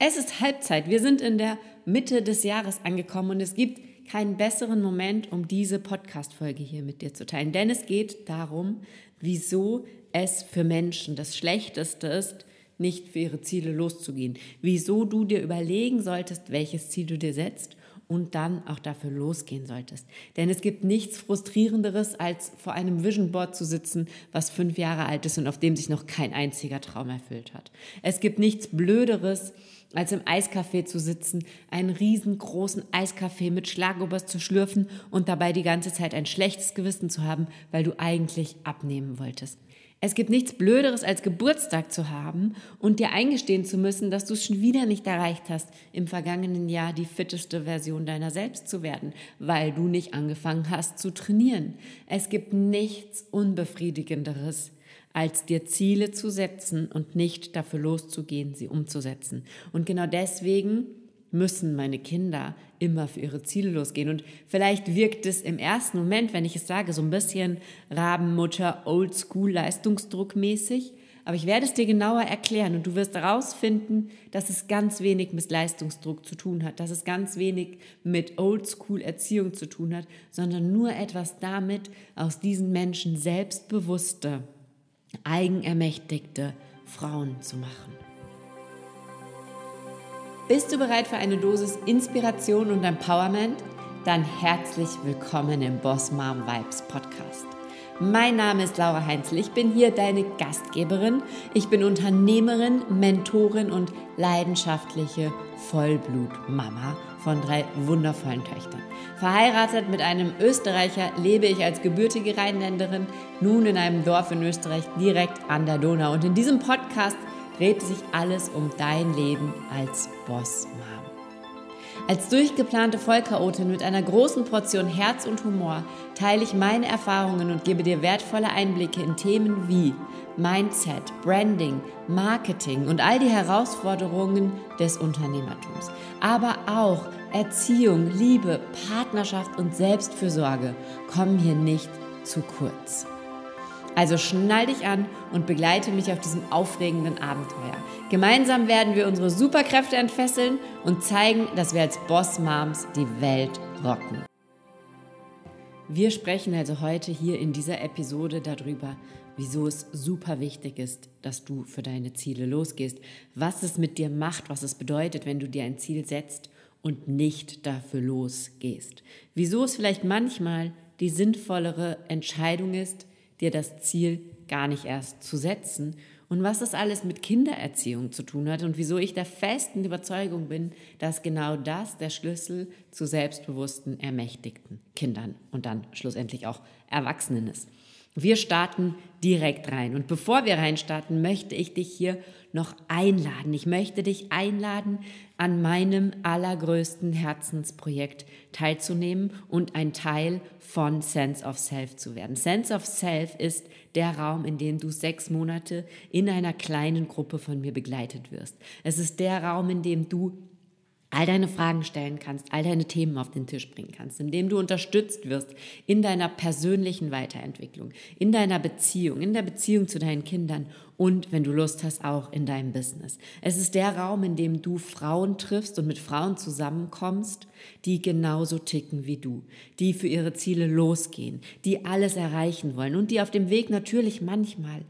Es ist Halbzeit. Wir sind in der Mitte des Jahres angekommen und es gibt keinen besseren Moment, um diese Podcast-Folge hier mit dir zu teilen. Denn es geht darum, wieso es für Menschen das Schlechteste ist, nicht für ihre Ziele loszugehen. Wieso du dir überlegen solltest, welches Ziel du dir setzt und dann auch dafür losgehen solltest. Denn es gibt nichts Frustrierenderes, als vor einem Vision Board zu sitzen, was fünf Jahre alt ist und auf dem sich noch kein einziger Traum erfüllt hat. Es gibt nichts Blöderes, als im Eiscafé zu sitzen, einen riesengroßen Eiskaffee mit Schlagobers zu schlürfen und dabei die ganze Zeit ein schlechtes Gewissen zu haben, weil du eigentlich abnehmen wolltest. Es gibt nichts Blöderes, als Geburtstag zu haben und dir eingestehen zu müssen, dass du es schon wieder nicht erreicht hast, im vergangenen Jahr die fitteste Version deiner selbst zu werden, weil du nicht angefangen hast zu trainieren. Es gibt nichts Unbefriedigenderes, als dir Ziele zu setzen und nicht dafür loszugehen, sie umzusetzen. Und genau deswegen müssen meine Kinder immer für ihre Ziele losgehen. Und vielleicht wirkt es im ersten Moment, wenn ich es sage, so ein bisschen Rabenmutter, Oldschool, Leistungsdruckmäßig. Aber ich werde es dir genauer erklären und du wirst herausfinden, dass es ganz wenig mit Leistungsdruck zu tun hat, dass es ganz wenig mit Oldschool-Erziehung zu tun hat, sondern nur etwas damit, aus diesen Menschen selbstbewusste, eigenermächtigte Frauen zu machen. Bist du bereit für eine Dosis Inspiration und Empowerment? Dann herzlich willkommen im Boss Mom Vibes Podcast. Mein Name ist Laura Heinzel. Ich bin hier deine Gastgeberin. Ich bin Unternehmerin, Mentorin und leidenschaftliche Vollblut-Mama von drei wundervollen Töchtern. Verheiratet mit einem Österreicher lebe ich als gebürtige Rheinländerin nun in einem Dorf in Österreich direkt an der Donau. Und in diesem Podcast dreht sich alles um dein Leben als Boss Mom. Als durchgeplante Vollchaotin mit einer großen Portion Herz und Humor teile ich meine Erfahrungen und gebe dir wertvolle Einblicke in Themen wie Mindset, Branding, Marketing und all die Herausforderungen des Unternehmertums. Aber auch Erziehung, Liebe, Partnerschaft und Selbstfürsorge kommen hier nicht zu kurz. Also schnall dich an und begleite mich auf diesem aufregenden Abenteuer. Gemeinsam werden wir unsere Superkräfte entfesseln und zeigen, dass wir als Boss Moms die Welt rocken. Wir sprechen also heute hier in dieser Episode darüber, wieso es super wichtig ist, dass du für deine Ziele losgehst, was es mit dir macht, was es bedeutet, wenn du dir ein Ziel setzt und nicht dafür losgehst. Wieso es vielleicht manchmal die sinnvollere Entscheidung ist, dir das Ziel gar nicht erst zu setzen und was das alles mit Kindererziehung zu tun hat und wieso ich der festen Überzeugung bin, dass genau das der Schlüssel zu selbstbewussten, ermächtigten Kindern und dann schlussendlich auch Erwachsenen ist. Wir starten direkt rein. Und bevor wir reinstarten, möchte ich dich hier noch einladen. Ich möchte dich einladen, an meinem allergrößten Herzensprojekt teilzunehmen und ein Teil von Sense of Self zu werden. Sense of Self ist der Raum, in dem du sechs Monate in einer kleinen Gruppe von mir begleitet wirst. Es ist der Raum, in dem du all deine Fragen stellen kannst, all deine Themen auf den Tisch bringen kannst, indem du unterstützt wirst in deiner persönlichen Weiterentwicklung, in deiner Beziehung, in der Beziehung zu deinen Kindern und, wenn du Lust hast, auch in deinem Business. Es ist der Raum, in dem du Frauen triffst und mit Frauen zusammenkommst, die genauso ticken wie du, die für ihre Ziele losgehen, die alles erreichen wollen und die auf dem Weg natürlich manchmal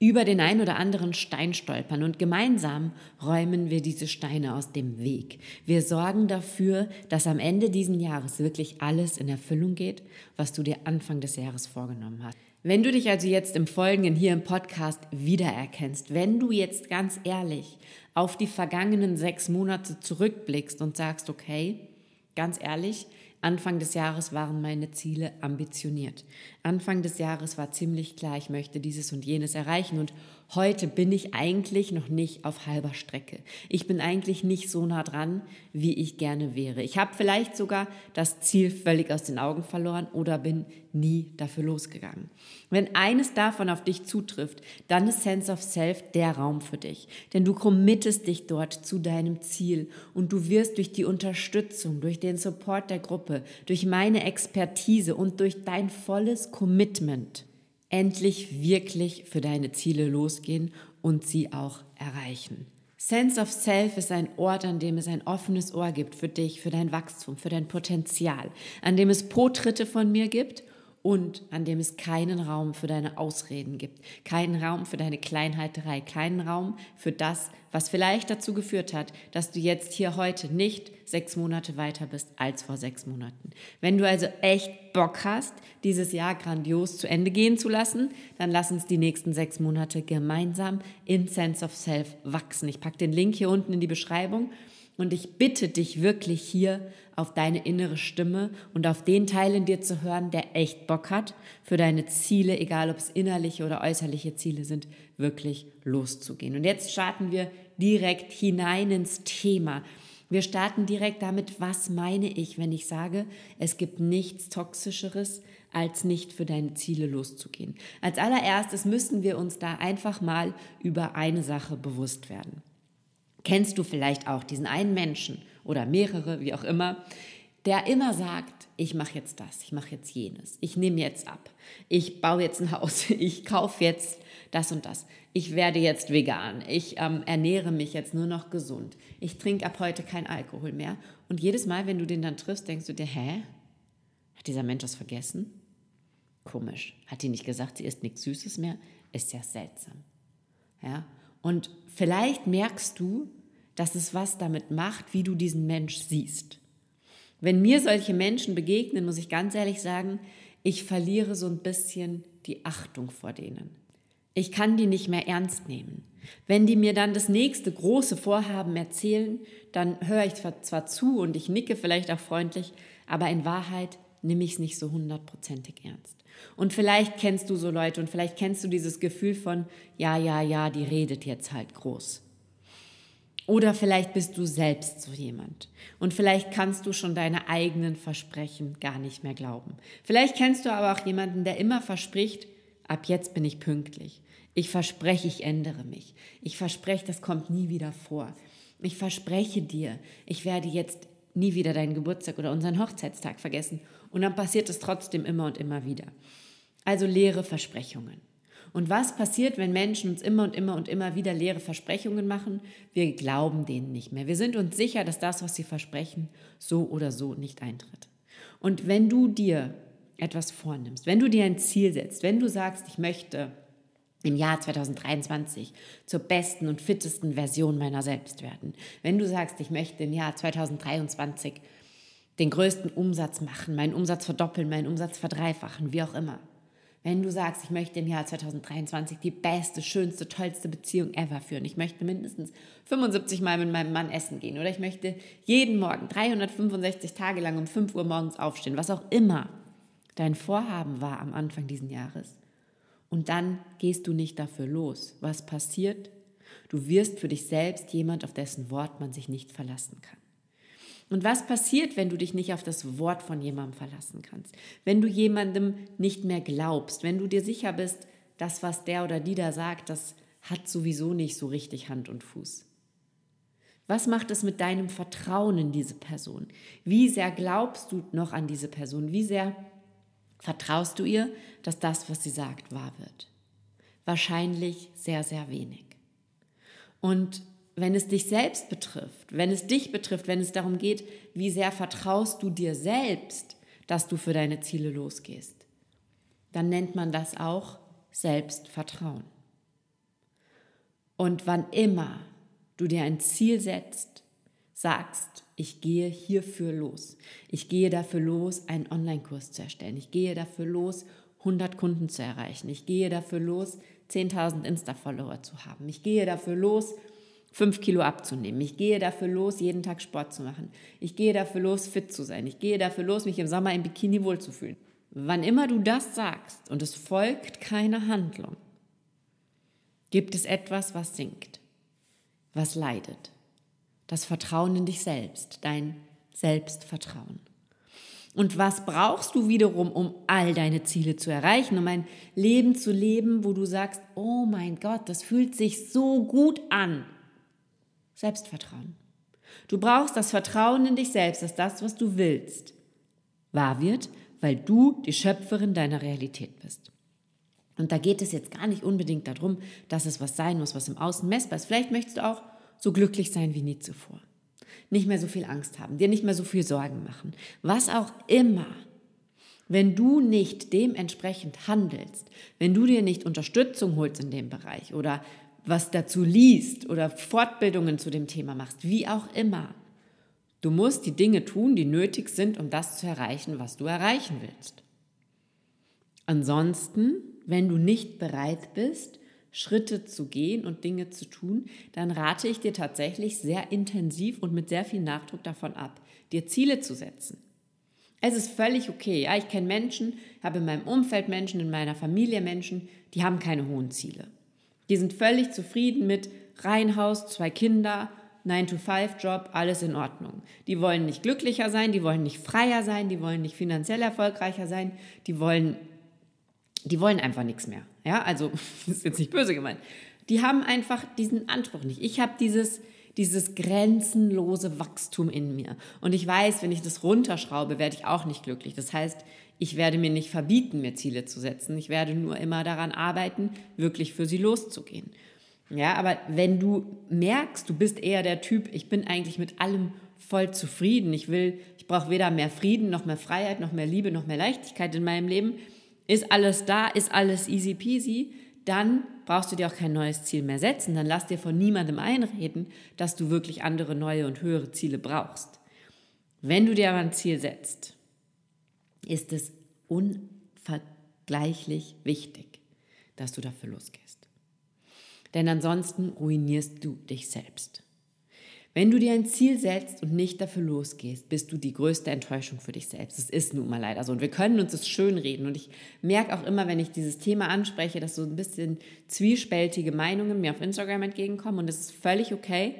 über den ein oder anderen Stein stolpern und gemeinsam räumen wir diese Steine aus dem Weg. Wir sorgen dafür, dass am Ende diesen Jahres wirklich alles in Erfüllung geht, was du dir Anfang des Jahres vorgenommen hast. Wenn du dich also jetzt im Folgenden hier im Podcast wiedererkennst, wenn du jetzt ganz ehrlich auf die vergangenen sechs Monate zurückblickst und sagst, okay, ganz ehrlich, Anfang des Jahres waren meine Ziele ambitioniert. Anfang des Jahres war ziemlich klar, ich möchte dieses und jenes erreichen und heute bin ich eigentlich noch nicht auf halber Strecke. Ich bin eigentlich nicht so nah dran, wie ich gerne wäre. Ich habe vielleicht sogar das Ziel völlig aus den Augen verloren oder bin nie dafür losgegangen. Wenn eines davon auf dich zutrifft, dann ist Sense of Self der Raum für dich. Denn du committest dich dort zu deinem Ziel und du wirst durch die Unterstützung, durch den Support der Gruppe, durch meine Expertise und durch dein volles Commitment endlich wirklich für deine Ziele losgehen und sie auch erreichen. Sense of Self ist ein Ort, an dem es ein offenes Ohr gibt für dich, für dein Wachstum, für dein Potenzial, an dem es Po-Tritte von mir gibt und an dem es keinen Raum für deine Ausreden gibt, keinen Raum für deine Kleinheiterei, keinen Raum für das, was vielleicht dazu geführt hat, dass du jetzt hier heute nicht sechs Monate weiter bist als vor sechs Monaten. Wenn du also echt Bock hast, dieses Jahr grandios zu Ende gehen zu lassen, dann lass uns die nächsten sechs Monate gemeinsam in Sense of Self wachsen. Ich packe den Link hier unten in die Beschreibung und ich bitte dich wirklich hier auf deine innere Stimme und auf den Teil in dir zu hören, der echt Bock hat, für deine Ziele, egal ob es innerliche oder äußerliche Ziele sind, wirklich loszugehen. Und jetzt starten wir direkt hinein ins Thema. Wir starten direkt damit, was meine ich, wenn ich sage, es gibt nichts Toxischeres, als nicht für deine Ziele loszugehen. Als allererstes müssen wir uns da einfach mal über eine Sache bewusst werden. Kennst du vielleicht auch diesen einen Menschen oder mehrere, wie auch immer, der immer sagt, ich mache jetzt das, ich mache jetzt jenes, ich nehme jetzt ab, ich baue jetzt ein Haus, ich kaufe jetzt das und das, ich werde jetzt vegan, ich ähm, ernähre mich jetzt nur noch gesund, ich trinke ab heute kein Alkohol mehr. Und jedes Mal, wenn du den dann triffst, denkst du dir, hä? Hat dieser Mensch das vergessen? Komisch. Hat die nicht gesagt, sie isst nichts Süßes mehr? Ist ja seltsam. Ja? Und vielleicht merkst du, dass es was damit macht, wie du diesen Mensch siehst. Wenn mir solche Menschen begegnen, muss ich ganz ehrlich sagen, ich verliere so ein bisschen die Achtung vor denen. Ich kann die nicht mehr ernst nehmen. Wenn die mir dann das nächste große Vorhaben erzählen, dann höre ich zwar zu und ich nicke vielleicht auch freundlich, aber in Wahrheit nehme ich es nicht so hundertprozentig ernst. Und vielleicht kennst du so Leute und vielleicht kennst du dieses Gefühl von, ja, ja, ja, die redet jetzt halt groß. Oder vielleicht bist du selbst so jemand. Und vielleicht kannst du schon deine eigenen Versprechen gar nicht mehr glauben. Vielleicht kennst du aber auch jemanden, der immer verspricht, ab jetzt bin ich pünktlich. Ich verspreche, ich ändere mich. Ich verspreche, das kommt nie wieder vor. Ich verspreche dir, ich werde jetzt nie wieder deinen Geburtstag oder unseren Hochzeitstag vergessen. Und dann passiert es trotzdem immer und immer wieder. Also leere Versprechungen. Und was passiert, wenn Menschen uns immer und immer und immer wieder leere Versprechungen machen? Wir glauben denen nicht mehr. Wir sind uns sicher, dass das, was sie versprechen, so oder so nicht eintritt. Und wenn du dir etwas vornimmst, wenn du dir ein Ziel setzt, wenn du sagst, ich möchte im Jahr 2023 zur besten und fittesten Version meiner selbst werden, wenn du sagst, ich möchte im Jahr 2023 den größten Umsatz machen, meinen Umsatz verdoppeln, meinen Umsatz verdreifachen, wie auch immer, wenn du sagst, ich möchte im Jahr 2023 die beste, schönste, tollste Beziehung ever führen, ich möchte mindestens 75 Mal mit meinem Mann essen gehen oder ich möchte jeden Morgen 365 Tage lang um 5 Uhr morgens aufstehen, was auch immer dein Vorhaben war am Anfang dieses Jahres. Und dann gehst du nicht dafür los. Was passiert? Du wirst für dich selbst jemand, auf dessen Wort man sich nicht verlassen kann. Und was passiert, wenn du dich nicht auf das Wort von jemandem verlassen kannst? Wenn du jemandem nicht mehr glaubst, wenn du dir sicher bist, das, was der oder die da sagt, das hat sowieso nicht so richtig Hand und Fuß. Was macht es mit deinem Vertrauen in diese Person? Wie sehr glaubst du noch an diese Person? Wie sehr vertraust du ihr, dass das, was sie sagt, wahr wird? Wahrscheinlich sehr, sehr wenig. Und wenn es dich selbst betrifft, wenn es dich betrifft, wenn es darum geht, wie sehr vertraust du dir selbst, dass du für deine Ziele losgehst, dann nennt man das auch Selbstvertrauen. Und wann immer du dir ein Ziel setzt, sagst, ich gehe hierfür los. Ich gehe dafür los, einen Online-Kurs zu erstellen. Ich gehe dafür los, 100 Kunden zu erreichen. Ich gehe dafür los, 10.000 Insta-Follower zu haben. Ich gehe dafür los, fünf Kilo abzunehmen. Ich gehe dafür los, jeden Tag Sport zu machen. Ich gehe dafür los, fit zu sein. Ich gehe dafür los, mich im Sommer im Bikini wohlzufühlen. Wann immer du das sagst und es folgt keine Handlung, gibt es etwas, was sinkt, was leidet. Das Vertrauen in dich selbst, dein Selbstvertrauen. Und was brauchst du wiederum, um all deine Ziele zu erreichen, um ein Leben zu leben, wo du sagst, oh mein Gott, das fühlt sich so gut an. Selbstvertrauen. Du brauchst das Vertrauen in dich selbst, dass das, was du willst, wahr wird, weil du die Schöpferin deiner Realität bist. Und da geht es jetzt gar nicht unbedingt darum, dass es was sein muss, was im Außen messbar ist. Vielleicht möchtest du auch so glücklich sein wie nie zuvor. Nicht mehr so viel Angst haben, dir nicht mehr so viel Sorgen machen. Was auch immer. Wenn du nicht dementsprechend handelst, wenn du dir nicht Unterstützung holst in dem Bereich oder was dazu liest oder Fortbildungen zu dem Thema machst, wie auch immer, du musst die Dinge tun, die nötig sind, um das zu erreichen, was du erreichen willst. Ansonsten, wenn du nicht bereit bist, Schritte zu gehen und Dinge zu tun, dann rate ich dir tatsächlich sehr intensiv und mit sehr viel Nachdruck davon ab, dir Ziele zu setzen. Es ist völlig okay. Ja, ich kenne Menschen, habe in meinem Umfeld Menschen, in meiner Familie Menschen, die haben keine hohen Ziele. Die sind völlig zufrieden mit Reihenhaus, zwei Kinder, 9-to-5-Job, alles in Ordnung. Die wollen nicht glücklicher sein, die wollen nicht freier sein, die wollen nicht finanziell erfolgreicher sein, die wollen die wollen einfach nichts mehr. Ja, also das ist jetzt nicht böse gemeint. Die haben einfach diesen Anspruch nicht. Ich habe dieses, dieses grenzenlose Wachstum in mir. Und ich weiß, wenn ich das runterschraube, werde ich auch nicht glücklich. Das heißt, ich werde mir nicht verbieten, mir Ziele zu setzen. Ich werde nur immer daran arbeiten, wirklich für sie loszugehen. Ja, aber wenn du merkst, du bist eher der Typ, ich bin eigentlich mit allem voll zufrieden. Ich will, ich brauche weder mehr Frieden, noch mehr Freiheit, noch mehr Liebe, noch mehr Leichtigkeit in meinem Leben ist alles da, ist alles easy peasy, dann brauchst du dir auch kein neues Ziel mehr setzen. Dann lass dir von niemandem einreden, dass du wirklich andere, neue und höhere Ziele brauchst. Wenn du dir aber ein Ziel setzt, ist es unvergleichlich wichtig, dass du dafür losgehst. Denn ansonsten ruinierst du dich selbst. Wenn du dir ein Ziel setzt und nicht dafür losgehst, bist du die größte Enttäuschung für dich selbst. Das ist nun mal leider so. Und wir können uns das schönreden. Und ich merke auch immer, wenn ich dieses Thema anspreche, dass so ein bisschen zwiespältige Meinungen mir auf Instagram entgegenkommen. Und das ist völlig okay.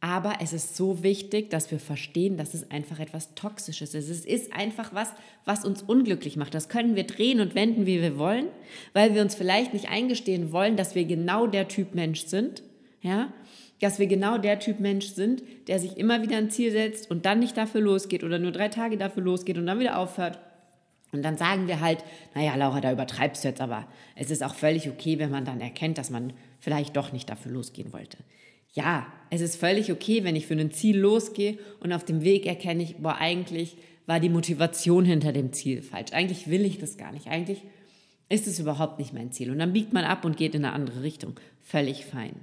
Aber es ist so wichtig, dass wir verstehen, dass es einfach etwas Toxisches ist. Es ist einfach was, was uns unglücklich macht. Das können wir drehen und wenden, wie wir wollen, weil wir uns vielleicht nicht eingestehen wollen, dass wir genau der Typ Mensch sind. Ja, dass wir genau der Typ Mensch sind, der sich immer wieder ein Ziel setzt und dann nicht dafür losgeht oder nur drei Tage dafür losgeht und dann wieder aufhört. Und dann sagen wir halt, naja, Laura, da übertreibst du jetzt, aber es ist auch völlig okay, wenn man dann erkennt, dass man vielleicht doch nicht dafür losgehen wollte. Ja, es ist völlig okay, wenn ich für ein Ziel losgehe und auf dem Weg erkenne ich, boah, eigentlich war die Motivation hinter dem Ziel falsch. Eigentlich will ich das gar nicht. Eigentlich ist es überhaupt nicht mein Ziel. Und dann biegt man ab und geht in eine andere Richtung. Völlig fein.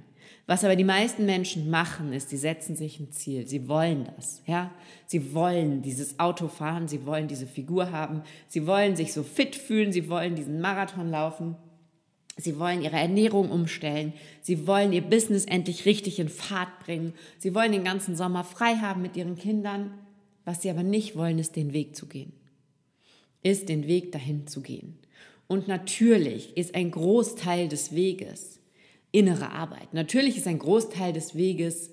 Was aber die meisten Menschen machen, ist, sie setzen sich ein Ziel. Sie wollen das, ja. Sie wollen dieses Auto fahren, sie wollen diese Figur haben, sie wollen sich so fit fühlen, sie wollen diesen Marathon laufen. Sie wollen ihre Ernährung umstellen. Sie wollen ihr Business endlich richtig in Fahrt bringen. Sie wollen den ganzen Sommer frei haben mit ihren Kindern. Was sie aber nicht wollen, ist den Weg zu gehen. Ist den Weg dahin zu gehen. Und natürlich ist ein Großteil des Weges innere Arbeit. Natürlich ist ein Großteil des Weges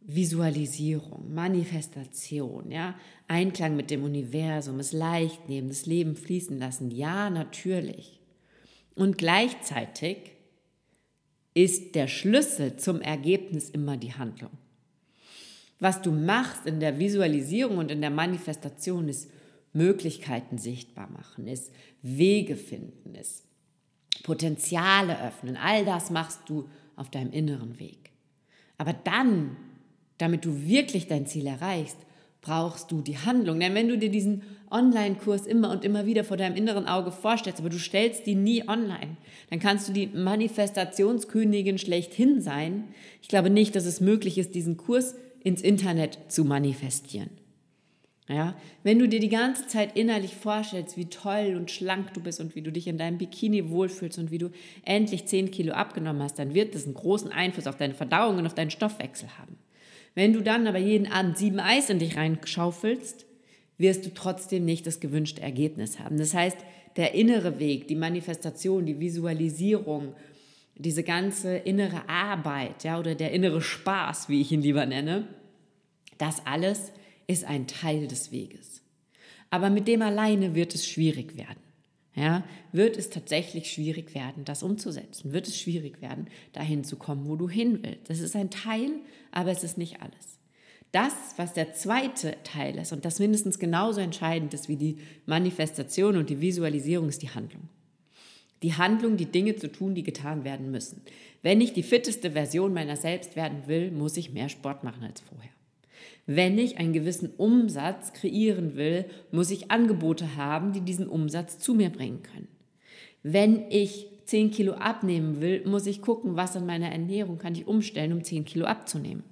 Visualisierung, Manifestation, ja, Einklang mit dem Universum, es leicht nehmen, das Leben fließen lassen. Ja, natürlich. Und gleichzeitig ist der Schlüssel zum Ergebnis immer die Handlung. Was du machst in der Visualisierung und in der Manifestation ist Möglichkeiten sichtbar machen, ist Wege finden, ist Potenziale öffnen. All das machst du auf deinem inneren Weg. Aber dann, damit du wirklich dein Ziel erreichst, brauchst du die Handlung. Denn wenn du dir diesen Online-Kurs immer und immer wieder vor deinem inneren Auge vorstellst, aber du stellst die nie online, dann kannst du die Manifestationskönigin schlechthin sein. Ich glaube nicht, dass es möglich ist, diesen Kurs ins Internet zu manifestieren. Ja, wenn du dir die ganze Zeit innerlich vorstellst, wie toll und schlank du bist und wie du dich in deinem Bikini wohlfühlst und wie du endlich 10 Kilo abgenommen hast, dann wird das einen großen Einfluss auf deine Verdauung und auf deinen Stoffwechsel haben. Wenn du dann aber jeden Abend sieben Eis in dich reinschaufelst, wirst du trotzdem nicht das gewünschte Ergebnis haben. Das heißt, der innere Weg, die Manifestation, die Visualisierung, diese ganze innere Arbeit, ja, oder der innere Spaß, wie ich ihn lieber nenne, das alles ist ein Teil des Weges. Aber mit dem alleine wird es schwierig werden. Ja, wird es tatsächlich schwierig werden, das umzusetzen? Wird es schwierig werden, dahin zu kommen, wo du hin willst? Das ist ein Teil, aber es ist nicht alles. Das, was der zweite Teil ist und das mindestens genauso entscheidend ist wie die Manifestation und die Visualisierung, ist die Handlung. Die Handlung, die Dinge zu tun, die getan werden müssen. Wenn ich die fitteste Version meiner selbst werden will, muss ich mehr Sport machen als vorher. Wenn ich einen gewissen Umsatz kreieren will, muss ich Angebote haben, die diesen Umsatz zu mir bringen können. Wenn ich 10 Kilo abnehmen will, muss ich gucken, was an meiner Ernährung kann ich umstellen, um 10 Kilo abzunehmen.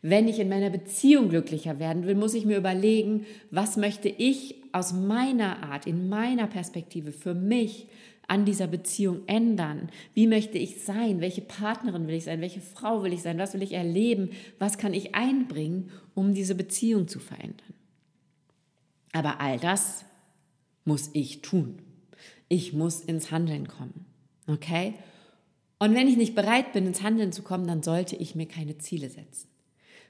Wenn ich in meiner Beziehung glücklicher werden will, muss ich mir überlegen, was möchte ich aus meiner Art, in meiner Perspektive für mich an dieser Beziehung ändern? Wie möchte ich sein? Welche Partnerin will ich sein? Welche Frau will ich sein? Was will ich erleben? Was kann ich einbringen, um diese Beziehung zu verändern? Aber all das muss ich tun. Ich muss ins Handeln kommen. Okay? Und wenn ich nicht bereit bin, ins Handeln zu kommen, dann sollte ich mir keine Ziele setzen.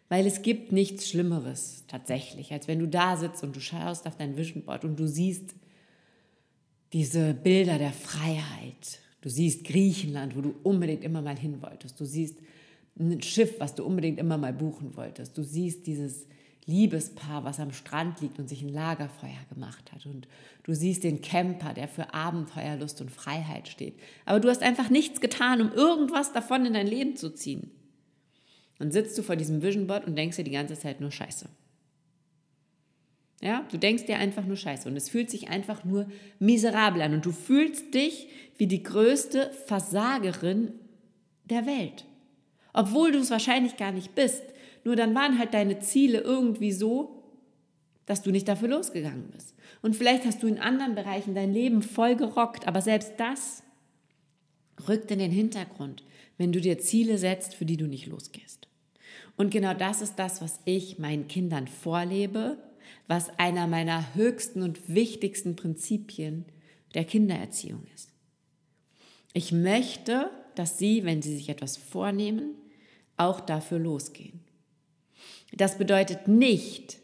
Weil es gibt nichts Schlimmeres tatsächlich, als wenn du da sitzt und du schaust auf dein Vision Board und du siehst diese Bilder der Freiheit. Du siehst Griechenland, wo du unbedingt immer mal hin wolltest. Du siehst ein Schiff, was du unbedingt immer mal buchen wolltest. Du siehst dieses Liebespaar, was am Strand liegt und sich ein Lagerfeuer gemacht hat. Und du siehst den Camper, der für Abenteuerlust und Freiheit steht. Aber du hast einfach nichts getan, um irgendwas davon in dein Leben zu ziehen. Dann sitzt du vor diesem Vision Board und denkst dir die ganze Zeit nur Scheiße. Ja, du denkst dir einfach nur Scheiße und es fühlt sich einfach nur miserabel an und du fühlst dich wie die größte Versagerin der Welt. Obwohl du es wahrscheinlich gar nicht bist. Nur dann waren halt deine Ziele irgendwie so, dass du nicht dafür losgegangen bist. Und vielleicht hast du in anderen Bereichen dein Leben voll gerockt, aber selbst das rückt in den Hintergrund, wenn du dir Ziele setzt, für die du nicht losgehst. Und genau das ist das, was ich meinen Kindern vorlebe was einer meiner höchsten und wichtigsten Prinzipien der Kindererziehung ist. Ich möchte, dass sie, wenn sie sich etwas vornehmen, auch dafür losgehen. Das bedeutet nicht,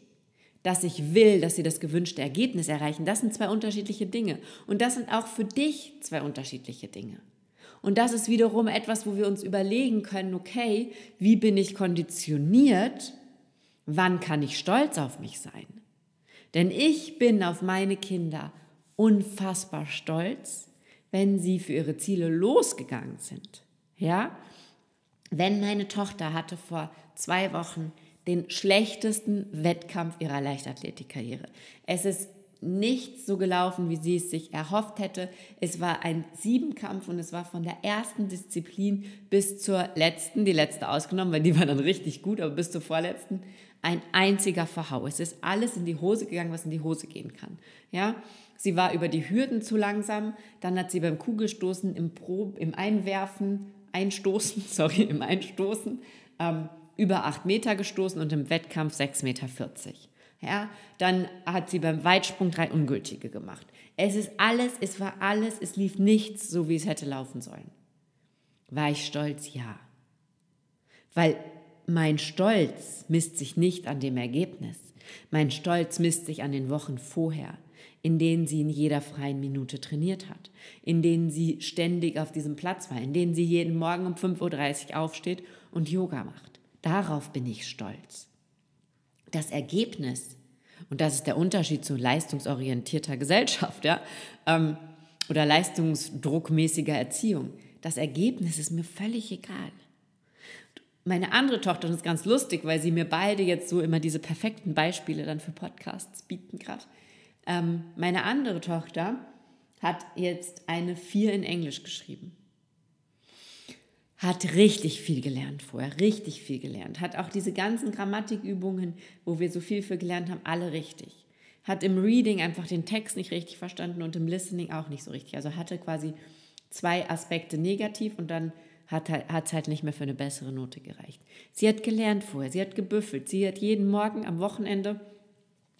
dass ich will, dass sie das gewünschte Ergebnis erreichen. Das sind zwei unterschiedliche Dinge. Und das sind auch für dich zwei unterschiedliche Dinge. Und das ist wiederum etwas, wo wir uns überlegen können, okay, wie bin ich konditioniert? Wann kann ich stolz auf mich sein? Denn ich bin auf meine Kinder unfassbar stolz, wenn sie für ihre Ziele losgegangen sind. Ja? Wenn meine Tochter hatte vor zwei Wochen den schlechtesten Wettkampf ihrer Leichtathletikkarriere. Es ist nicht so gelaufen, wie sie es sich erhofft hätte. Es war ein Siebenkampf und es war von der ersten Disziplin bis zur letzten, die letzte ausgenommen, weil die war dann richtig gut, aber bis zur vorletzten, ein einziger Verhau. Es ist alles in die Hose gegangen, was in die Hose gehen kann. Ja, sie war über die Hürden zu langsam. Dann hat sie beim Kugelstoßen im, Prob, im Einwerfen, Einstoßen, sorry, im Einstoßen ähm, über acht Meter gestoßen und im Wettkampf 6,40 Meter. Ja, dann hat sie beim Weitsprung drei Ungültige gemacht. Es ist alles, es war alles, es lief nichts so, wie es hätte laufen sollen. War ich stolz? Ja. Weil mein Stolz misst sich nicht an dem Ergebnis. Mein Stolz misst sich an den Wochen vorher, in denen sie in jeder freien Minute trainiert hat, in denen sie ständig auf diesem Platz war, in denen sie jeden Morgen um 5.30 Uhr aufsteht und Yoga macht. Darauf bin ich stolz. Das Ergebnis, und das ist der Unterschied zu leistungsorientierter Gesellschaft, ja, ähm, oder leistungsdruckmäßiger Erziehung, das Ergebnis ist mir völlig egal meine andere Tochter, das ist ganz lustig, weil sie mir beide jetzt so immer diese perfekten Beispiele dann für Podcasts bieten gerade. Ähm, meine andere Tochter hat jetzt eine Vier in Englisch geschrieben. Hat richtig viel gelernt vorher, richtig viel gelernt. Hat auch diese ganzen Grammatikübungen, wo wir so viel für gelernt haben, alle richtig. Hat im Reading einfach den Text nicht richtig verstanden und im Listening auch nicht so richtig. Also hatte quasi zwei Aspekte negativ und dann hat es halt nicht mehr für eine bessere Note gereicht. Sie hat gelernt vorher, sie hat gebüffelt, sie hat jeden Morgen am Wochenende,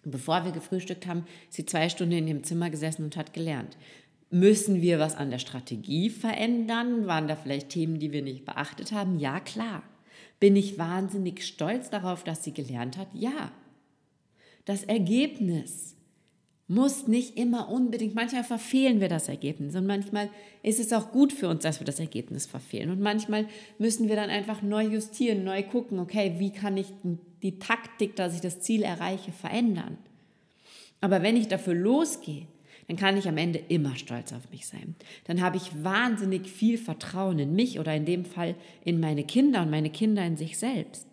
bevor wir gefrühstückt haben, sie zwei Stunden in ihrem Zimmer gesessen und hat gelernt. Müssen wir was an der Strategie verändern? Waren da vielleicht Themen, die wir nicht beachtet haben? Ja, klar. Bin ich wahnsinnig stolz darauf, dass sie gelernt hat? Ja. Das Ergebnis muss nicht immer unbedingt, manchmal verfehlen wir das Ergebnis und manchmal ist es auch gut für uns, dass wir das Ergebnis verfehlen und manchmal müssen wir dann einfach neu justieren, neu gucken, okay, wie kann ich die Taktik, dass ich das Ziel erreiche, verändern. Aber wenn ich dafür losgehe, dann kann ich am Ende immer stolz auf mich sein. Dann habe ich wahnsinnig viel Vertrauen in mich oder in dem Fall in meine Kinder und meine Kinder in sich selbst.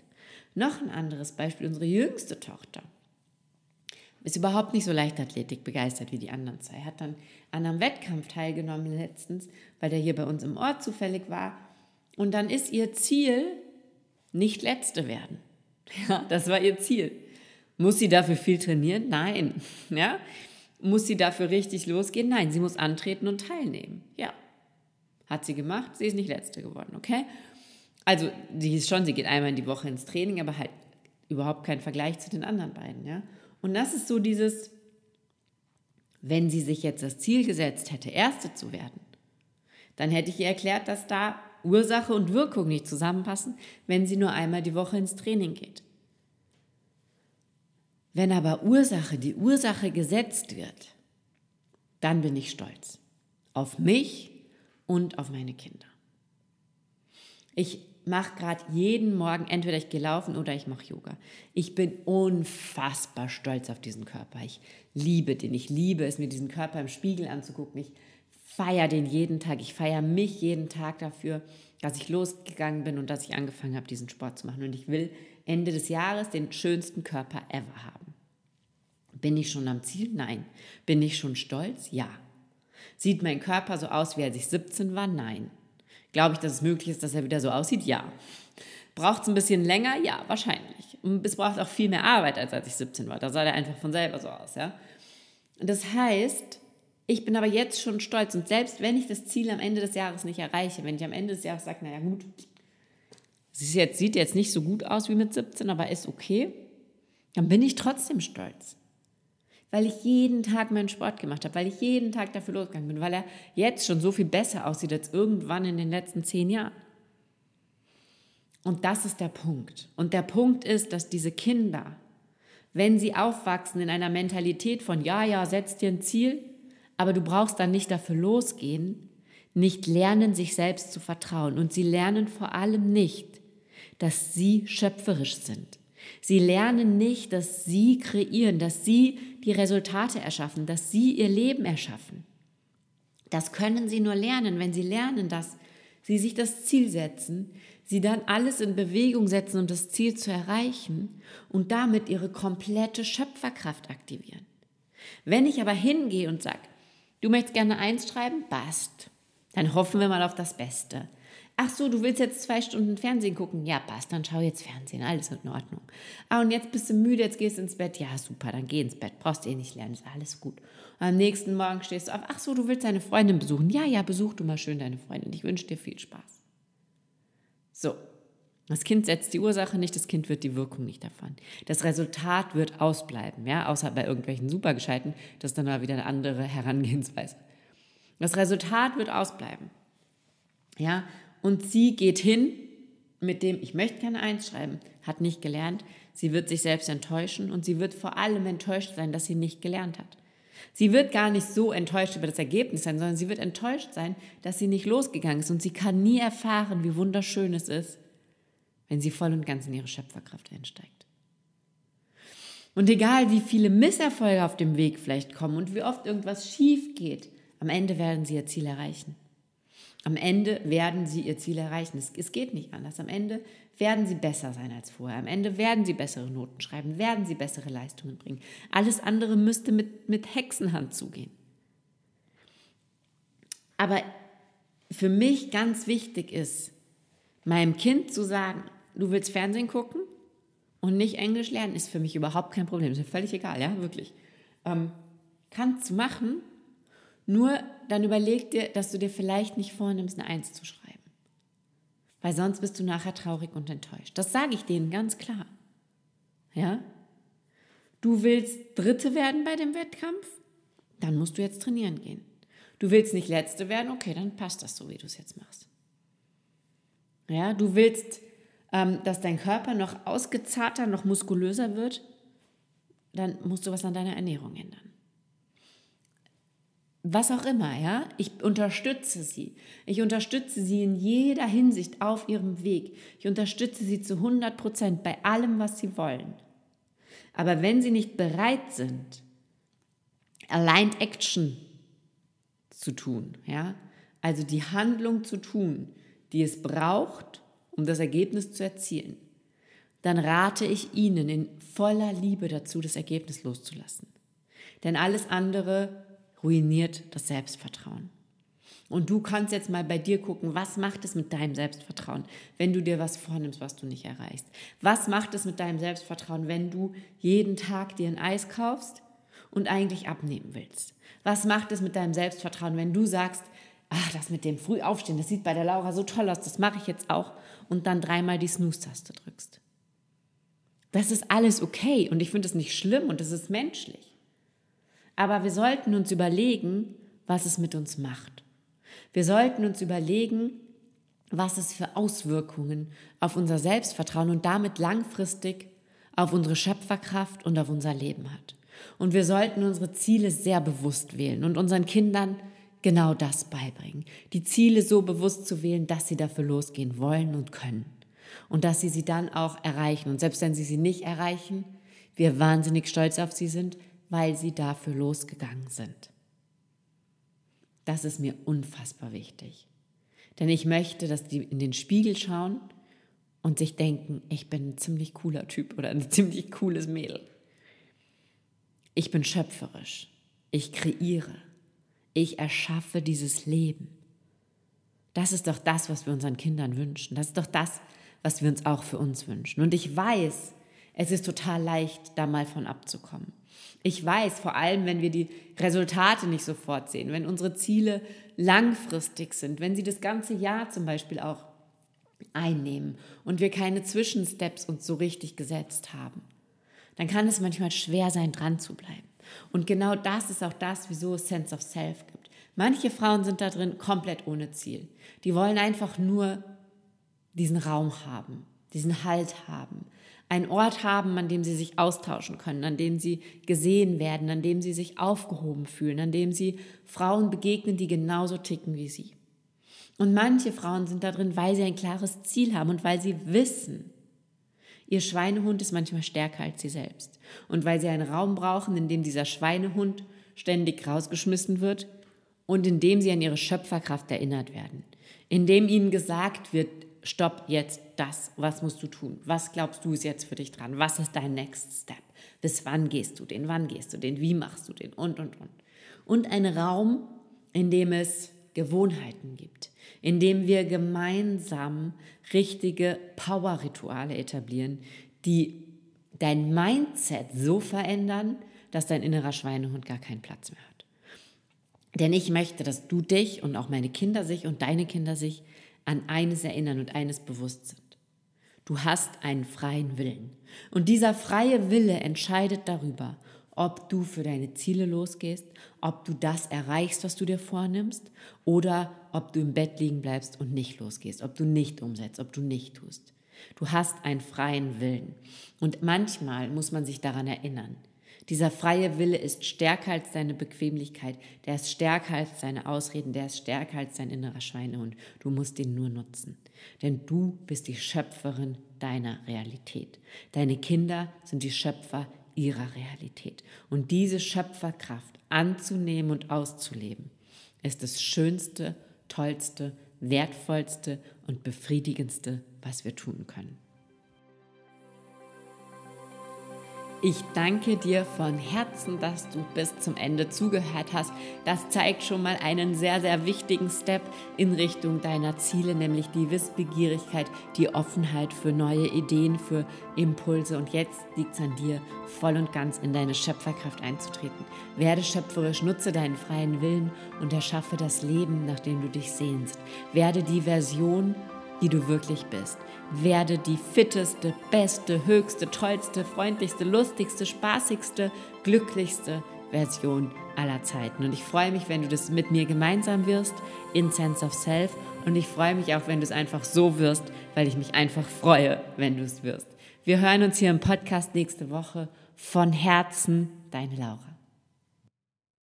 Noch ein anderes Beispiel, unsere jüngste Tochter ist überhaupt nicht so Leichtathletik begeistert wie die anderen zwei. Hat dann an einem Wettkampf teilgenommen letztens, weil der hier bei uns im Ort zufällig war. Und dann ist ihr Ziel, nicht Letzte werden. Ja, das war ihr Ziel. Muss sie dafür viel trainieren? Nein. Ja? Muss sie dafür richtig losgehen? Nein, sie muss antreten und teilnehmen. Ja. Hat sie gemacht, sie ist nicht Letzte geworden, okay? Also, sie ist schon, sie geht einmal in die Woche ins Training, aber halt überhaupt kein Vergleich zu den anderen beiden, ja? Und das ist so dieses, wenn sie sich jetzt das Ziel gesetzt hätte, Erste zu werden, dann hätte ich ihr erklärt, dass da Ursache und Wirkung nicht zusammenpassen, wenn sie nur einmal die Woche ins Training geht. Wenn aber Ursache, die Ursache gesetzt wird, dann bin ich stolz auf mich und auf meine Kinder. Ich mache gerade jeden Morgen, entweder ich gehe laufen oder ich mache Yoga. Ich bin unfassbar stolz auf diesen Körper. Ich liebe den. Ich liebe es, mir diesen Körper im Spiegel anzugucken. Ich feiere den jeden Tag. Ich feiere mich jeden Tag dafür, dass ich losgegangen bin und dass ich angefangen habe, diesen Sport zu machen. Und ich will Ende des Jahres den schönsten Körper ever haben. Bin ich schon am Ziel? Nein. Bin ich schon stolz? Ja. Sieht mein Körper so aus, wie als ich 17 war? Nein. Glaube ich, dass es möglich ist, dass er wieder so aussieht? Ja. Braucht es ein bisschen länger? Ja, wahrscheinlich. Und es braucht auch viel mehr Arbeit, als als ich 17 war. Da sah er einfach von selber so aus. Ja? Das heißt, ich bin aber jetzt schon stolz. Und selbst wenn ich das Ziel am Ende des Jahres nicht erreiche, wenn ich am Ende des Jahres sage, naja gut, es jetzt, sieht jetzt nicht so gut aus wie mit 17, aber ist okay, dann bin ich trotzdem stolz weil ich jeden Tag meinen Sport gemacht habe, weil ich jeden Tag dafür losgegangen bin, weil er jetzt schon so viel besser aussieht als irgendwann in den letzten zehn Jahren. Und das ist der Punkt. Und der Punkt ist, dass diese Kinder, wenn sie aufwachsen in einer Mentalität von, ja, ja, setz dir ein Ziel, aber du brauchst dann nicht dafür losgehen, nicht lernen, sich selbst zu vertrauen. Und sie lernen vor allem nicht, dass sie schöpferisch sind. Sie lernen nicht, dass sie kreieren, dass sie die Resultate erschaffen, dass sie ihr Leben erschaffen. Das können sie nur lernen, wenn sie lernen, dass sie sich das Ziel setzen, sie dann alles in Bewegung setzen, um das Ziel zu erreichen und damit ihre komplette Schöpferkraft aktivieren. Wenn ich aber hingehe und sage, du möchtest gerne eins schreiben, passt, dann hoffen wir mal auf das Beste. Ach so, du willst jetzt zwei Stunden Fernsehen gucken? Ja, passt, dann schau jetzt Fernsehen, alles in Ordnung. Ah, und jetzt bist du müde, jetzt gehst du ins Bett. Ja, super, dann geh ins Bett, brauchst eh nicht lernen, ist alles gut. Und am nächsten Morgen stehst du auf. Ach so, du willst deine Freundin besuchen? Ja, ja, besuch du mal schön deine Freundin. Ich wünsche dir viel Spaß. So, das Kind setzt die Ursache nicht, das Kind wird die Wirkung nicht davon. Das Resultat wird ausbleiben, ja, außer bei irgendwelchen Supergescheiten, das ist dann mal wieder eine andere Herangehensweise. Das Resultat wird ausbleiben. Ja, und sie geht hin mit dem, ich möchte keine Eins schreiben, hat nicht gelernt. Sie wird sich selbst enttäuschen und sie wird vor allem enttäuscht sein, dass sie nicht gelernt hat. Sie wird gar nicht so enttäuscht über das Ergebnis sein, sondern sie wird enttäuscht sein, dass sie nicht losgegangen ist und sie kann nie erfahren, wie wunderschön es ist, wenn sie voll und ganz in ihre Schöpferkraft einsteigt. Und egal, wie viele Misserfolge auf dem Weg vielleicht kommen und wie oft irgendwas schief geht, am Ende werden sie ihr Ziel erreichen. Am Ende werden sie ihr Ziel erreichen. Es, es, geht nicht anders. Am Ende werden sie besser sein als vorher. Am Ende werden sie bessere Noten schreiben, werden sie bessere Leistungen bringen. Alles andere müsste mit, mit Hexenhand zugehen. Aber für mich ganz wichtig ist, meinem Kind zu sagen, du willst Fernsehen gucken und nicht Englisch lernen, ist für mich überhaupt kein Problem. Ist mir völlig egal, ja, wirklich. Ähm, kannst du machen, nur dann überleg dir, dass du dir vielleicht nicht vornimmst, eine Eins zu schreiben. Weil sonst bist du nachher traurig und enttäuscht. Das sage ich denen ganz klar. Ja? Du willst Dritte werden bei dem Wettkampf? Dann musst du jetzt trainieren gehen. Du willst nicht Letzte werden? Okay, dann passt das so, wie du es jetzt machst. Ja, du willst, ähm, dass dein Körper noch ausgezarter, noch muskulöser wird? Dann musst du was an deiner Ernährung ändern was auch immer, ja, ich unterstütze sie. Ich unterstütze sie in jeder Hinsicht auf ihrem Weg. Ich unterstütze sie zu 100 Prozent bei allem, was sie wollen. Aber wenn sie nicht bereit sind, Aligned Action zu tun, ja? Also die Handlung zu tun, die es braucht, um das Ergebnis zu erzielen, dann rate ich Ihnen in voller Liebe dazu, das Ergebnis loszulassen. Denn alles andere ruiniert das Selbstvertrauen. Und du kannst jetzt mal bei dir gucken, was macht es mit deinem Selbstvertrauen, wenn du dir was vornimmst, was du nicht erreichst? Was macht es mit deinem Selbstvertrauen, wenn du jeden Tag dir ein Eis kaufst und eigentlich abnehmen willst? Was macht es mit deinem Selbstvertrauen, wenn du sagst, ach, das mit dem Frühaufstehen, das sieht bei der Laura so toll aus, das mache ich jetzt auch und dann dreimal die Snooze-Taste drückst? Das ist alles okay und ich finde es nicht schlimm und es ist menschlich. Aber wir sollten uns überlegen, was es mit uns macht. Wir sollten uns überlegen, was es für Auswirkungen auf unser Selbstvertrauen und damit langfristig auf unsere Schöpferkraft und auf unser Leben hat. Und wir sollten unsere Ziele sehr bewusst wählen und unseren Kindern genau das beibringen. Die Ziele so bewusst zu wählen, dass sie dafür losgehen wollen und können. Und dass sie sie dann auch erreichen. Und selbst wenn sie sie nicht erreichen, wir wahnsinnig stolz auf sie sind, weil sie dafür losgegangen sind. Das ist mir unfassbar wichtig. Denn ich möchte, dass die in den Spiegel schauen und sich denken, ich bin ein ziemlich cooler Typ oder ein ziemlich cooles Mädel. Ich bin schöpferisch. Ich kreiere. Ich erschaffe dieses Leben. Das ist doch das, was wir unseren Kindern wünschen. Das ist doch das, was wir uns auch für uns wünschen. Und ich weiß, es ist total leicht, da mal von abzukommen. Ich weiß, vor allem, wenn wir die Resultate nicht sofort sehen, wenn unsere Ziele langfristig sind, wenn sie das ganze Jahr zum Beispiel auch einnehmen und wir keine Zwischensteps uns so richtig gesetzt haben, dann kann es manchmal schwer sein, dran zu bleiben. Und genau das ist auch das, wieso es Sense of Self gibt. Manche Frauen sind da drin komplett ohne Ziel. Die wollen einfach nur diesen Raum haben, diesen Halt haben, einen Ort haben, an dem sie sich austauschen können, an dem sie gesehen werden, an dem sie sich aufgehoben fühlen, an dem sie Frauen begegnen, die genauso ticken wie sie. Und manche Frauen sind da drin, weil sie ein klares Ziel haben und weil sie wissen, ihr Schweinehund ist manchmal stärker als sie selbst. Und weil sie einen Raum brauchen, in dem dieser Schweinehund ständig rausgeschmissen wird und in dem sie an ihre Schöpferkraft erinnert werden. In dem ihnen gesagt wird, stopp jetzt das, was musst du tun? Was glaubst du ist jetzt für dich dran? Was ist dein Next Step? Bis wann gehst du den? Wann gehst du den? Wie machst du den? Und, und, und. Und ein Raum, in dem es Gewohnheiten gibt, in dem wir gemeinsam richtige Power-Rituale etablieren, die dein Mindset so verändern, dass dein innerer Schweinehund gar keinen Platz mehr hat. Denn ich möchte, dass du dich und auch meine Kinder sich und deine Kinder sich an eines erinnern und eines bewusst sind. Du hast einen freien Willen. Und dieser freie Wille entscheidet darüber, ob du für deine Ziele losgehst, ob du das erreichst, was du dir vornimmst, oder ob du im Bett liegen bleibst und nicht losgehst, ob du nicht umsetzt, ob du nicht tust. Du hast einen freien Willen. Und manchmal muss man sich daran erinnern, dieser freie Wille ist stärker als deine Bequemlichkeit, der ist stärker als deine Ausreden, der ist stärker als dein innerer Schweinehund. Du musst ihn nur nutzen. Denn du bist die Schöpferin deiner Realität. Deine Kinder sind die Schöpfer ihrer Realität. Und diese Schöpferkraft anzunehmen und auszuleben, ist das Schönste, Tollste, Wertvollste und Befriedigendste, was wir tun können. Ich danke dir von Herzen, dass du bis zum Ende zugehört hast. Das zeigt schon mal einen sehr, sehr wichtigen Step in Richtung deiner Ziele, nämlich die Wissbegierigkeit, die Offenheit für neue Ideen, für Impulse. Und jetzt liegt es an dir, voll und ganz in deine Schöpferkraft einzutreten. Werde schöpferisch, nutze deinen freien Willen und erschaffe das Leben, nach dem du dich sehnst. Werde die Version, die du wirklich bist. Werde die fitteste, beste, höchste, tollste, freundlichste, lustigste, spaßigste, glücklichste Version aller Zeiten. Und ich freue mich, wenn du das mit mir gemeinsam wirst in Sense of Self. Und ich freue mich auch, wenn du es einfach so wirst, weil ich mich einfach freue, wenn du es wirst. Wir hören uns hier im Podcast nächste Woche. Von Herzen, deine Laura.